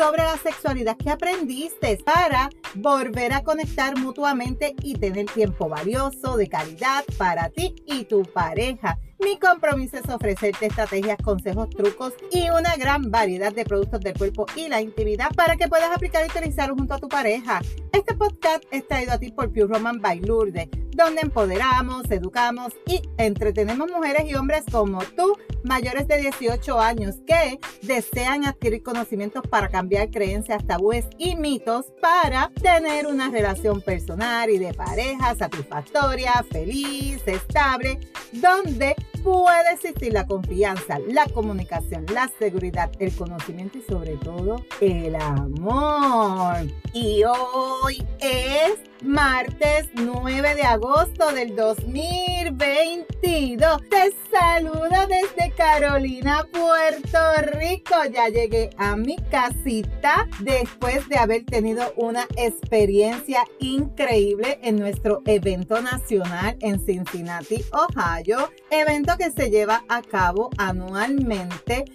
sobre la sexualidad que aprendiste para volver a conectar mutuamente y tener tiempo valioso de calidad para ti y tu pareja. Mi compromiso es ofrecerte estrategias, consejos, trucos y una gran variedad de productos del cuerpo y la intimidad para que puedas aplicar y utilizarlos junto a tu pareja. Este podcast es traído a ti por Pure Roman by Lourdes, donde empoderamos, educamos y entretenemos mujeres y hombres como tú, mayores de 18 años, que desean adquirir conocimientos para cambiar creencias, tabúes y mitos para tener una relación personal y de pareja satisfactoria, feliz, estable, donde puede existir la confianza, la comunicación, la seguridad, el conocimiento y sobre todo el amor. Y hoy es martes 9 de agosto del 2022. Te saludo desde Carolina, Puerto Rico. Ya llegué a mi casita después de haber tenido una experiencia increíble en nuestro evento nacional en Cincinnati, Ohio. Evento que se lleva a cabo anualmente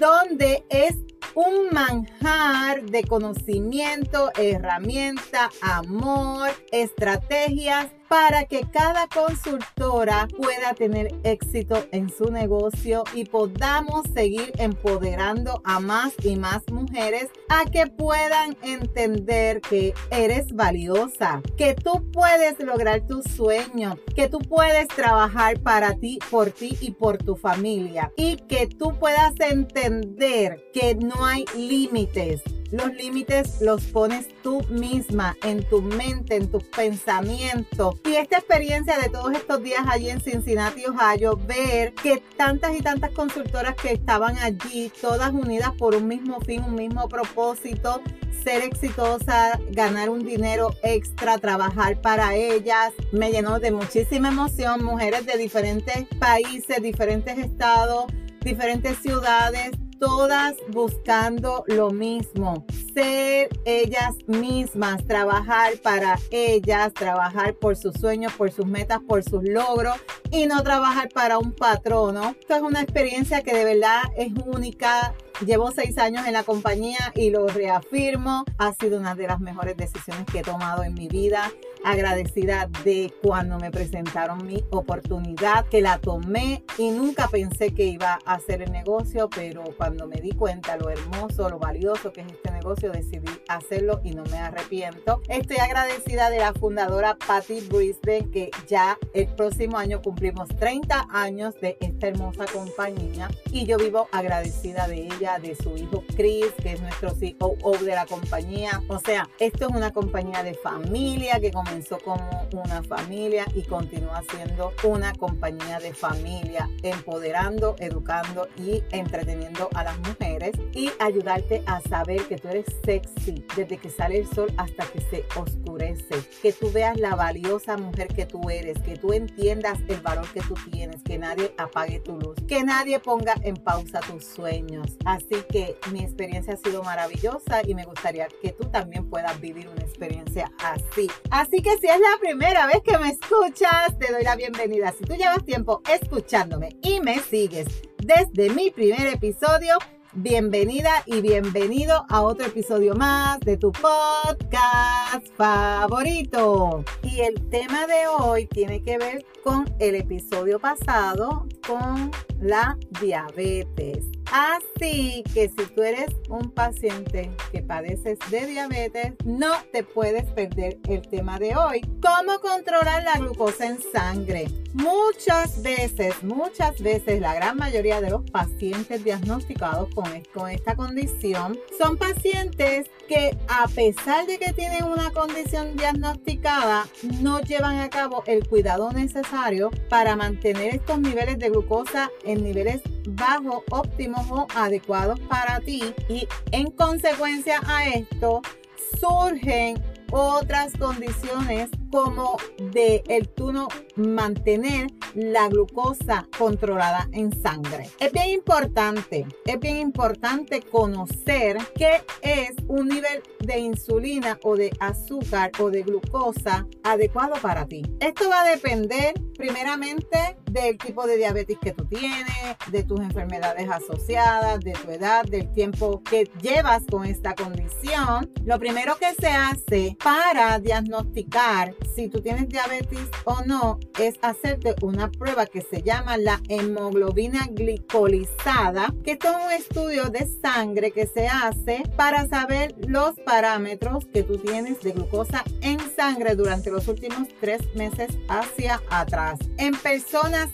donde es un manjar de conocimiento, herramienta, amor, estrategias para que cada consultora pueda tener éxito en su negocio y podamos seguir empoderando a más y más mujeres a que puedan entender que eres valiosa, que tú puedes lograr tus sueños, que tú puedes trabajar para ti, por ti y por tu familia y que tú puedas entender que no hay límites los límites los pones tú misma en tu mente, en tus pensamientos. Y esta experiencia de todos estos días allí en Cincinnati, Ohio, ver que tantas y tantas consultoras que estaban allí, todas unidas por un mismo fin, un mismo propósito, ser exitosa, ganar un dinero extra, trabajar para ellas, me llenó de muchísima emoción. Mujeres de diferentes países, diferentes estados, diferentes ciudades, todas buscando lo mismo, ser ellas mismas, trabajar para ellas, trabajar por sus sueños, por sus metas, por sus logros y no trabajar para un patrono. Esto es una experiencia que de verdad es única. Llevo seis años en la compañía y lo reafirmo. Ha sido una de las mejores decisiones que he tomado en mi vida agradecida de cuando me presentaron mi oportunidad, que la tomé y nunca pensé que iba a hacer el negocio, pero cuando me di cuenta lo hermoso, lo valioso que es este negocio, decidí hacerlo y no me arrepiento. Estoy agradecida de la fundadora Patty Brisbane, que ya el próximo año cumplimos 30 años de esta hermosa compañía y yo vivo agradecida de ella, de su hijo Chris, que es nuestro COO de la compañía. O sea, esto es una compañía de familia que comenzó como una familia y continúa siendo una compañía de familia, empoderando, educando y entreteniendo a las mujeres y ayudarte a saber que tú eres sexy desde que sale el sol hasta que se oscurece, que tú veas la valiosa mujer que tú eres, que tú entiendas el valor que tú tienes, que nadie apague tu luz, que nadie ponga en pausa tus sueños. Así que mi experiencia ha sido maravillosa y me gustaría que tú también puedas vivir una experiencia así. Así Así que si es la primera vez que me escuchas, te doy la bienvenida. Si tú llevas tiempo escuchándome y me sigues desde mi primer episodio, bienvenida y bienvenido a otro episodio más de tu podcast favorito. Y el tema de hoy tiene que ver con el episodio pasado, con la diabetes. Así que si tú eres un paciente que padeces de diabetes, no te puedes perder el tema de hoy. ¿Cómo controlar la glucosa en sangre? Muchas veces, muchas veces, la gran mayoría de los pacientes diagnosticados con, con esta condición son pacientes que a pesar de que tienen una condición diagnosticada, no llevan a cabo el cuidado necesario para mantener estos niveles de glucosa en niveles bajos, óptimos o adecuados para ti. Y en consecuencia a esto, surgen otras condiciones como de el tú no mantener la glucosa controlada en sangre. Es bien importante, es bien importante conocer qué es un nivel de insulina o de azúcar o de glucosa adecuado para ti. Esto va a depender primeramente del tipo de diabetes que tú tienes, de tus enfermedades asociadas, de tu edad, del tiempo que llevas con esta condición. Lo primero que se hace para diagnosticar si tú tienes diabetes o no es hacerte una prueba que se llama la hemoglobina glicolizada, que es un estudio de sangre que se hace para saber los parámetros que tú tienes de glucosa en sangre durante los últimos tres meses hacia atrás. En personas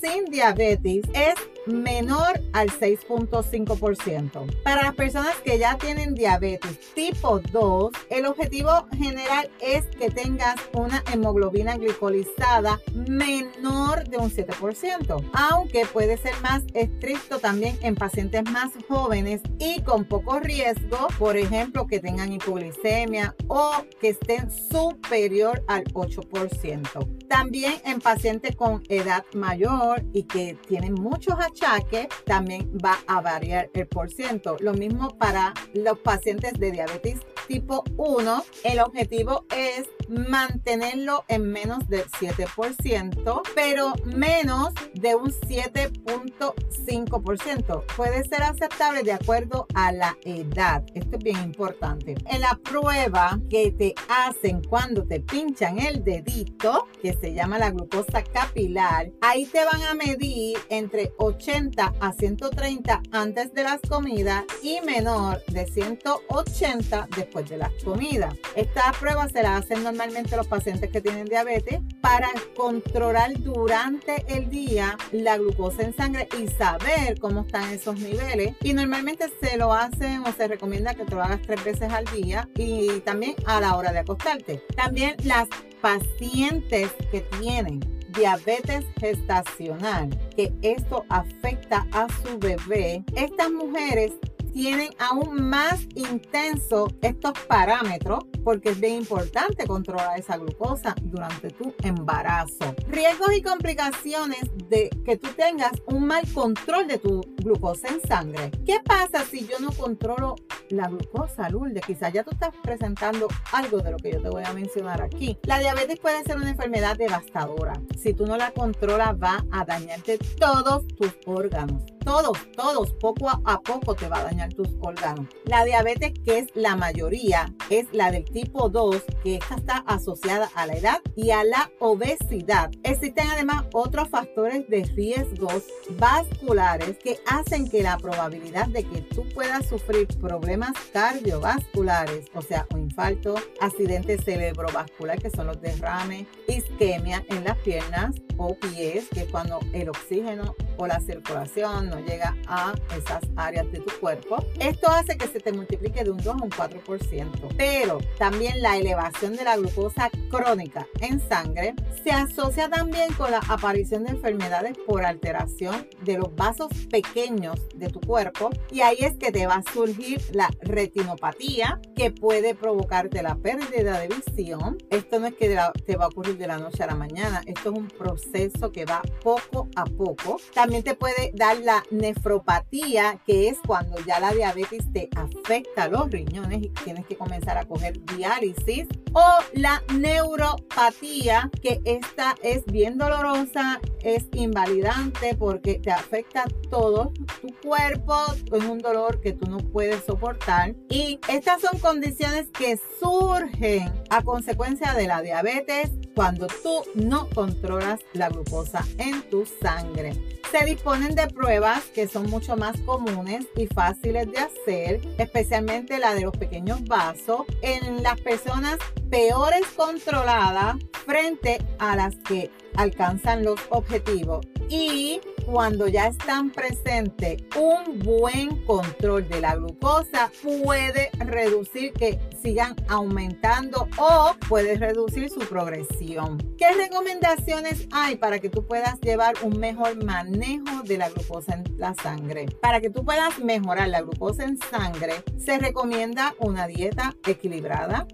sin diabetes es menor al 6.5%. Para las personas que ya tienen diabetes tipo 2, el objetivo general es que tengas una hemoglobina glicolizada menor de un 7%, aunque puede ser más estricto también en pacientes más jóvenes y con poco riesgo, por ejemplo, que tengan hipoglicemia o que estén superior al 8%. También en pacientes con edad mayor y que tienen muchos achaques, también va a variar el por ciento. Lo mismo para los pacientes de diabetes tipo 1. El objetivo es mantenerlo en menos del 7%, pero menos de un 7.5%. Puede ser aceptable de acuerdo a la edad. Esto es bien importante. En la prueba que te hacen cuando te pinchan el dedito, que se llama la glucosa capilar, ahí te van a medir entre 80 a 130 antes de las comidas y menor de 180 después de las comidas. Esta prueba se la hacen normalmente normalmente los pacientes que tienen diabetes para controlar durante el día la glucosa en sangre y saber cómo están esos niveles. Y normalmente se lo hacen o se recomienda que te lo hagas tres veces al día y también a la hora de acostarte. También las pacientes que tienen diabetes gestacional, que esto afecta a su bebé, estas mujeres tienen aún más intenso estos parámetros porque es bien importante controlar esa glucosa durante tu embarazo. Riesgos y complicaciones de que tú tengas un mal control de tu glucosa en sangre. ¿Qué pasa si yo no controlo la glucosa, Lourdes? Quizás ya tú estás presentando algo de lo que yo te voy a mencionar aquí. La diabetes puede ser una enfermedad devastadora. Si tú no la controlas va a dañarte todos tus órganos todos, todos, poco a, poco te va a dañar tus órganos. La diabetes, que es la mayoría, es la del tipo 2, que está asociada a la edad y a la obesidad. Existen además otros factores de riesgos vasculares que hacen que la probabilidad de que tú puedas sufrir problemas cardiovasculares, o sea, un infarto, accidente cerebrovascular, que son los derrames, isquemia en las piernas o pies, que es cuando el oxígeno o la circulación no llega a esas áreas de tu cuerpo. Esto hace que se te multiplique de un 2 a un 4%. Pero también la elevación de la glucosa crónica en sangre se asocia también con la aparición de enfermedades por alteración de los vasos pequeños de tu cuerpo y ahí es que te va a surgir la retinopatía que puede provocarte la pérdida de visión. Esto no es que te va a ocurrir de la noche a la mañana, esto es un proceso que va poco a poco. También te puede dar la nefropatía, que es cuando ya la diabetes te afecta los riñones y tienes que comenzar a coger diálisis, o la neuropatía, que esta es bien dolorosa, es invalidante porque te afecta todo tu cuerpo, es un dolor que tú no puedes soportar. Y estas son condiciones que surgen a consecuencia de la diabetes cuando tú no controlas la glucosa en tu sangre. Se disponen de pruebas que son mucho más comunes y fáciles de hacer, especialmente la de los pequeños vasos, en las personas peores controladas frente a las que alcanzan los objetivos. Y cuando ya están presentes un buen control de la glucosa, puede reducir que sigan aumentando o puedes reducir su progresión. ¿Qué recomendaciones hay para que tú puedas llevar un mejor manejo de la glucosa en la sangre? Para que tú puedas mejorar la glucosa en sangre, se recomienda una dieta equilibrada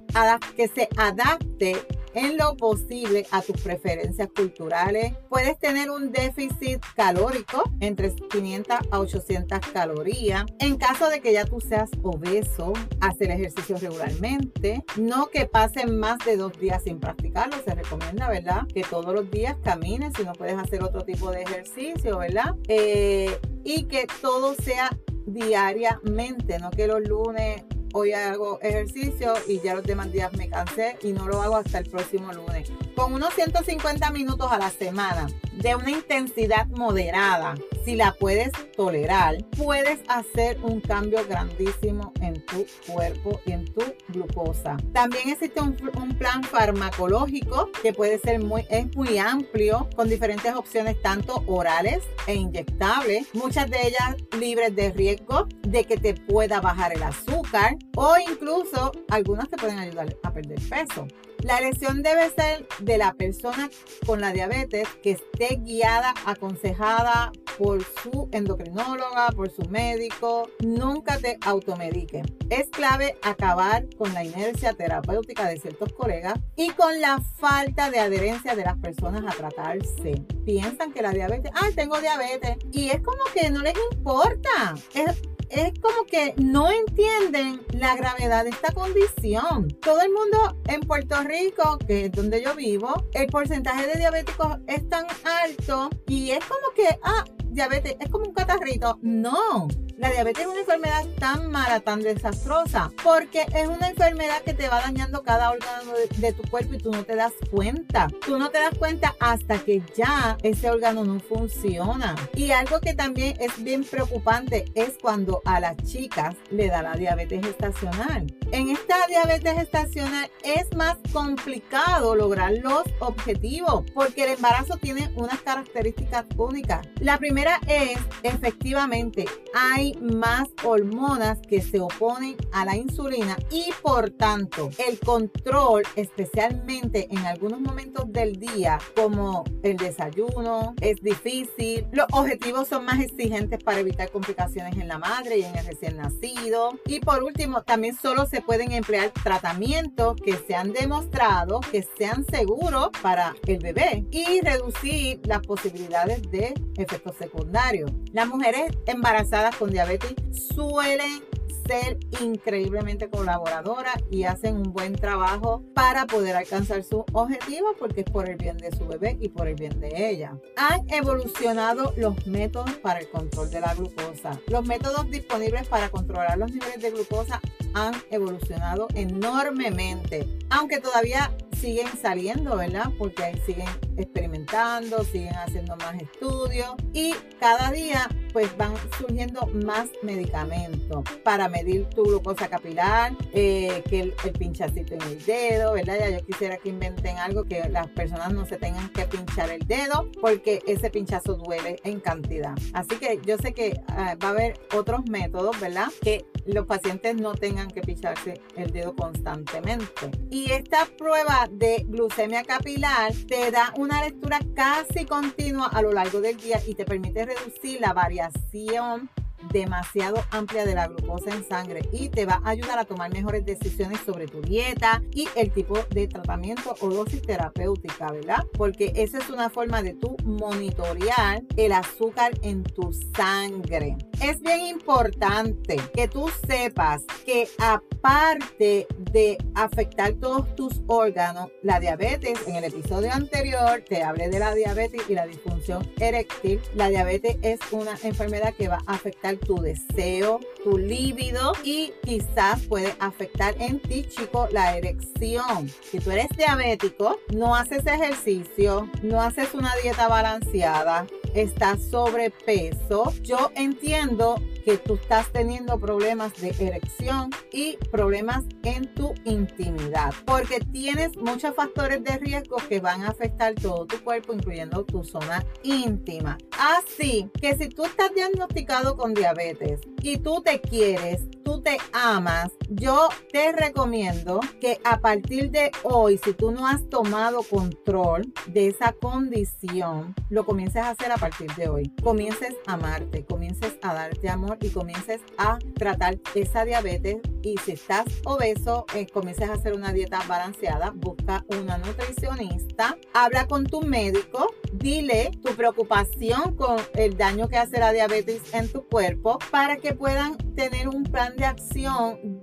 que se adapte en lo posible a tus preferencias culturales. Puedes tener un déficit calórico entre 500 a 800 calorías. En caso de que ya tú seas obeso, hacer ejercicio No que pasen más de dos días sin practicarlo. Se recomienda, ¿verdad? Que todos los días camines si no puedes hacer otro tipo de ejercicio, ¿verdad? Eh, y que todo sea diariamente, no que los lunes hoy hago ejercicio y ya los demás días me cansé y no lo hago hasta el próximo lunes. Con unos 150 minutos a la semana de una intensidad moderada, si la puedes tolerar, puedes hacer un cambio grandísimo en tu cuerpo y en tu glucosa. También existe un, plan farmacológico que puede ser muy, es muy amplio, con diferentes opciones tanto orales e inyectables, muchas de ellas libres de riesgo de que te pueda bajar el azúcar o incluso algunas te pueden ayudar a perder peso. La elección debe ser de la persona con la diabetes que esté guiada, aconsejada por su endocrinóloga, por su médico. Nunca te automediquen. Es clave acabar con la inercia terapéutica de ciertos colegas y con la falta de adherencia de las personas a tratarse. Piensan que la diabetes, ah, tengo diabetes. Y es como que no les importa. Es, es como que no entienden la gravedad de esta condición. Todo el mundo en Puerto Rico, que es donde yo vivo, el porcentaje de diabéticos es tan alto y es como que, ah, diabetes es como un catarrito. No, la diabetes es una enfermedad tan mala, tan desastrosa, porque es una enfermedad que te va dañando cada órgano de, tu cuerpo y tú no te das cuenta. Tú no te das cuenta hasta que ya ese órgano no funciona. Y algo que también es bien preocupante es cuando a las chicas le da la diabetes gestacional. En esta diabetes gestacional es más complicado lograr los objetivos porque el embarazo tiene unas características únicas. La primera es, efectivamente, hay más hormonas que se oponen a la insulina y por tanto el control, especialmente en algunos momentos del día, como el desayuno, es difícil. Los objetivos son más exigentes para evitar complicaciones en la madre y en el recién nacido. Y por último, también solo se pueden emplear tratamientos que se han demostrado que sean seguros para el bebé y reducir las posibilidades de efectos secundarios. Las mujeres embarazadas con diabetes suelen ser increíblemente colaboradoras y hacen un buen trabajo para poder alcanzar sus objetivos porque es por el bien de su bebé y por el bien de ella. Han evolucionado los métodos para el control de la glucosa. Los métodos disponibles para controlar los niveles de glucosa han evolucionado enormemente, aunque todavía siguen saliendo, ¿verdad? Porque siguen experimentando, siguen haciendo más estudios y cada día pues van surgiendo más medicamentos para medir tu glucosa capilar, eh, que el, pinchacito en el dedo, ¿verdad? Ya yo quisiera que inventen algo que las personas no se tengan que pinchar el dedo porque ese pinchazo duele en cantidad. Así que yo sé que ah, va a haber otros métodos, ¿verdad? Que los pacientes no tengan que pincharse el dedo constantemente. Y esta prueba de glucemia capilar te da una lectura casi continua a lo largo del día y te permite reducir la variación demasiado amplia de la glucosa en sangre y te va a ayudar a tomar mejores decisiones sobre tu dieta y el tipo de tratamiento o dosis terapéutica, ¿verdad? Porque esa es una forma de tú monitorear el azúcar en tu sangre. Es bien importante que tú sepas que aparte de afectar todos tus órganos, la diabetes, en el episodio anterior te hablé de la diabetes y la disfunción eréctil. La diabetes es una enfermedad que va a afectar tu deseo, tu líbido y quizás puede afectar en ti, chico, la erección. Si tú eres diabético, no haces ejercicio, no haces una dieta balanceada, estás sobrepeso, yo entiendo que tú estás teniendo problemas de erección y problemas en tu intimidad, porque tienes muchos factores de riesgo que van a afectar todo tu cuerpo, incluyendo tu zona íntima. Así que si tú estás diagnosticado con diabetes y tú te quieres, tú te amas, yo te recomiendo que a partir de hoy, si tú no has tomado control de esa condición, lo comiences a hacer a partir de hoy. Comiences a amarte, comiences a darte amor y comiences a tratar esa diabetes. Y si estás obeso, eh, comiences a hacer una dieta balanceada, busca una nutricionista, habla con tu médico, dile tu preocupación con el daño que hace la diabetes en tu cuerpo para que puedan tener un plan de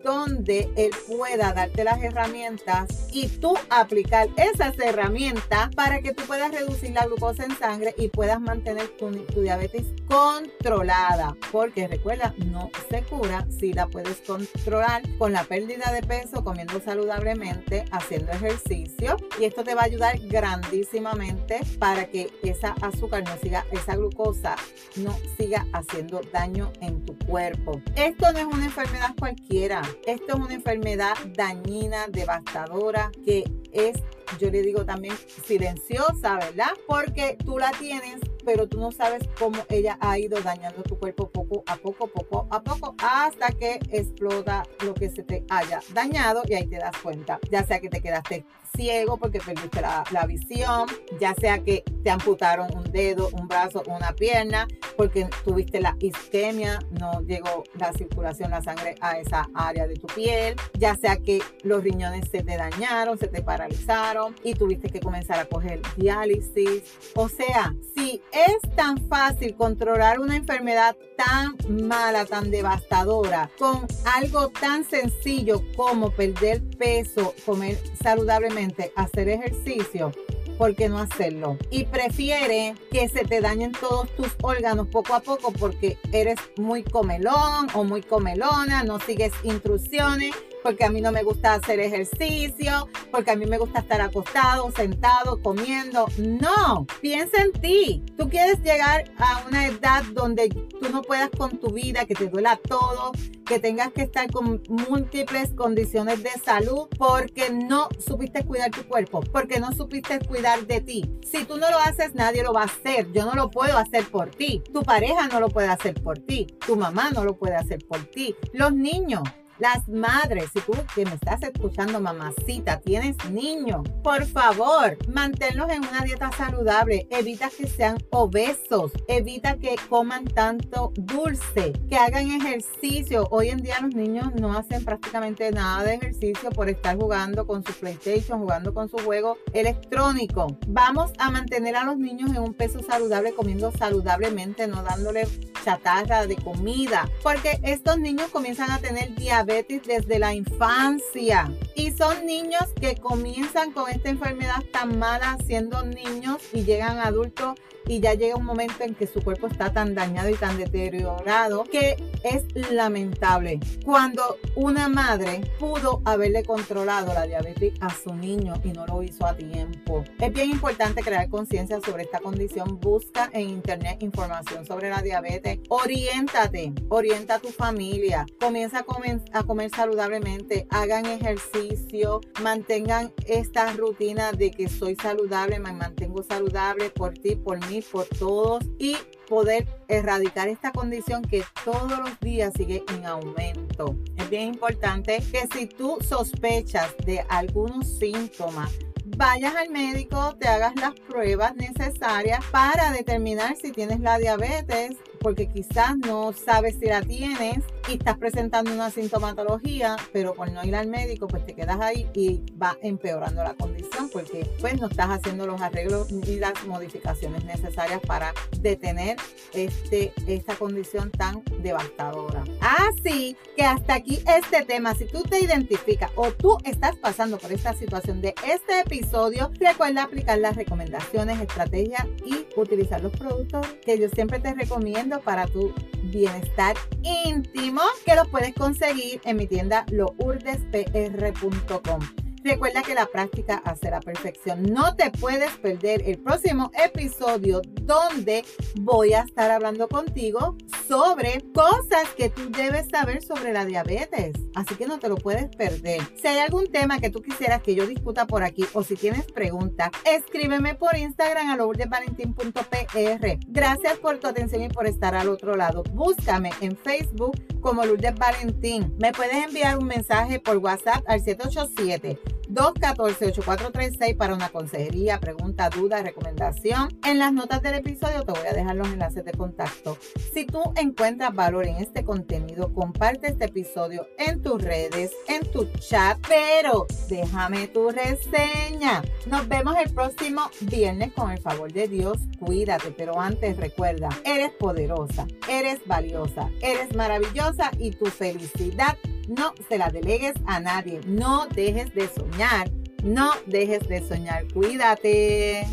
donde él pueda darte las herramientas y tú aplicar esas herramientas para que tú puedas reducir la glucosa en sangre y puedas mantener tu, tu diabetes controlada. Porque recuerda, no se cura si la puedes controlar con la pérdida de peso, comiendo saludablemente, haciendo ejercicio. Y esto te va a ayudar grandísimamente para que esa azúcar no siga, esa glucosa no siga haciendo daño en tu cuerpo. Esto no es una enfermedad cualquiera. Esto es una enfermedad dañina, devastadora, que es, yo le digo también, silenciosa, ¿verdad? Porque tú la tienes pero tú no sabes cómo ella ha ido dañando tu cuerpo poco a poco, poco a poco, hasta que explota lo que se te haya dañado y ahí te das cuenta, ya sea que te quedaste ciego porque perdiste la, visión, ya sea que te amputaron un dedo, un brazo, una pierna, porque tuviste la isquemia, no llegó la circulación, la sangre a esa área de tu piel, ya sea que los riñones se te dañaron, se te paralizaron y tuviste que comenzar a coger diálisis. O sea, si es tan fácil controlar una enfermedad tan mala, tan devastadora, con algo tan sencillo como perder peso, comer saludablemente, hacer ejercicio, ¿por qué no hacerlo? Y prefiere que se te dañen todos tus órganos poco a poco porque eres muy comelón o muy comelona, no sigues instrucciones porque a mí no me gusta hacer ejercicio, porque a mí me gusta estar acostado, sentado, comiendo. No, piensa en ti. Tú quieres llegar a una edad donde tú no puedas con tu vida, que te duela todo, que tengas que estar con múltiples condiciones de salud porque no supiste cuidar tu cuerpo, porque no supiste cuidar de ti. Si tú no lo haces, nadie lo va a hacer. Yo no lo puedo hacer por ti. Tu pareja no lo puede hacer por ti. Tu mamá no lo puede hacer por ti. Los niños las madres, si tú que me estás escuchando, mamacita, tienes niños, por favor, manténlos en una dieta saludable. Evita que sean obesos. Evita que coman tanto dulce. Que hagan ejercicio. Hoy en día los niños no hacen prácticamente nada de ejercicio por estar jugando con su PlayStation, jugando con su juego electrónico. Vamos a mantener a los niños en un peso saludable, comiendo saludablemente, no dándole chatarra de comida. Porque estos niños comienzan a tener diabetes diabetes desde la infancia. Y son niños que comienzan con esta enfermedad tan mala siendo niños y llegan adultos y ya llega un momento en que su cuerpo está tan dañado y tan deteriorado que es lamentable. Cuando una madre pudo haberle controlado la diabetes a su niño y no lo hizo a tiempo. Es bien importante crear conciencia sobre esta condición. Busca en internet información sobre la diabetes. Oriéntate, orienta a tu familia. Comienza a a comer saludablemente. Hagan ejercicio. Mantengan esta rutina de que soy saludable, me mantengo saludable por ti, por mí por todos y poder erradicar esta condición que todos los días sigue en aumento. Es bien importante que si tú sospechas de algunos síntomas, vayas al médico, te hagas las pruebas necesarias para determinar si tienes la diabetes porque quizás no sabes si la tienes y estás presentando una sintomatología, pero por no ir al médico, pues te quedas ahí y va empeorando la condición porque pues no estás haciendo los arreglos y las modificaciones necesarias para detener este, esta condición tan devastadora. Así que hasta aquí este tema. Si tú te identificas o tú estás pasando por esta situación de este episodio, recuerda aplicar las recomendaciones, estrategias y utilizar los productos que yo siempre te recomiendo para tu bienestar íntimo que los puedes conseguir en mi tienda lourdespr.com. Recuerda que la práctica hace la perfección. No te puedes perder el próximo episodio donde voy a estar hablando contigo sobre cosas que tú debes saber sobre la diabetes. Así que no te lo puedes perder. Si hay algún tema que tú quisieras que yo discuta por aquí o si tienes preguntas, escríbeme por Instagram a lourdesvalentín.pr. Gracias por tu atención y por estar al otro lado. Búscame en Facebook como Lourdes Valentín. Me puedes enviar un mensaje por WhatsApp al 787 214-8436 para una consejería, pregunta, duda, recomendación. En las notas del episodio te voy a dejar los enlaces de contacto. Si tú encuentras valor en este contenido, comparte este episodio en tus redes, en tu chat, pero déjame tu reseña. Nos vemos el próximo viernes con el favor de Dios. Cuídate, pero antes recuerda, eres poderosa, eres valiosa, eres maravillosa y tu felicidad no se la delegues a nadie. No dejes de soñar. No dejes de soñar. Cuídate.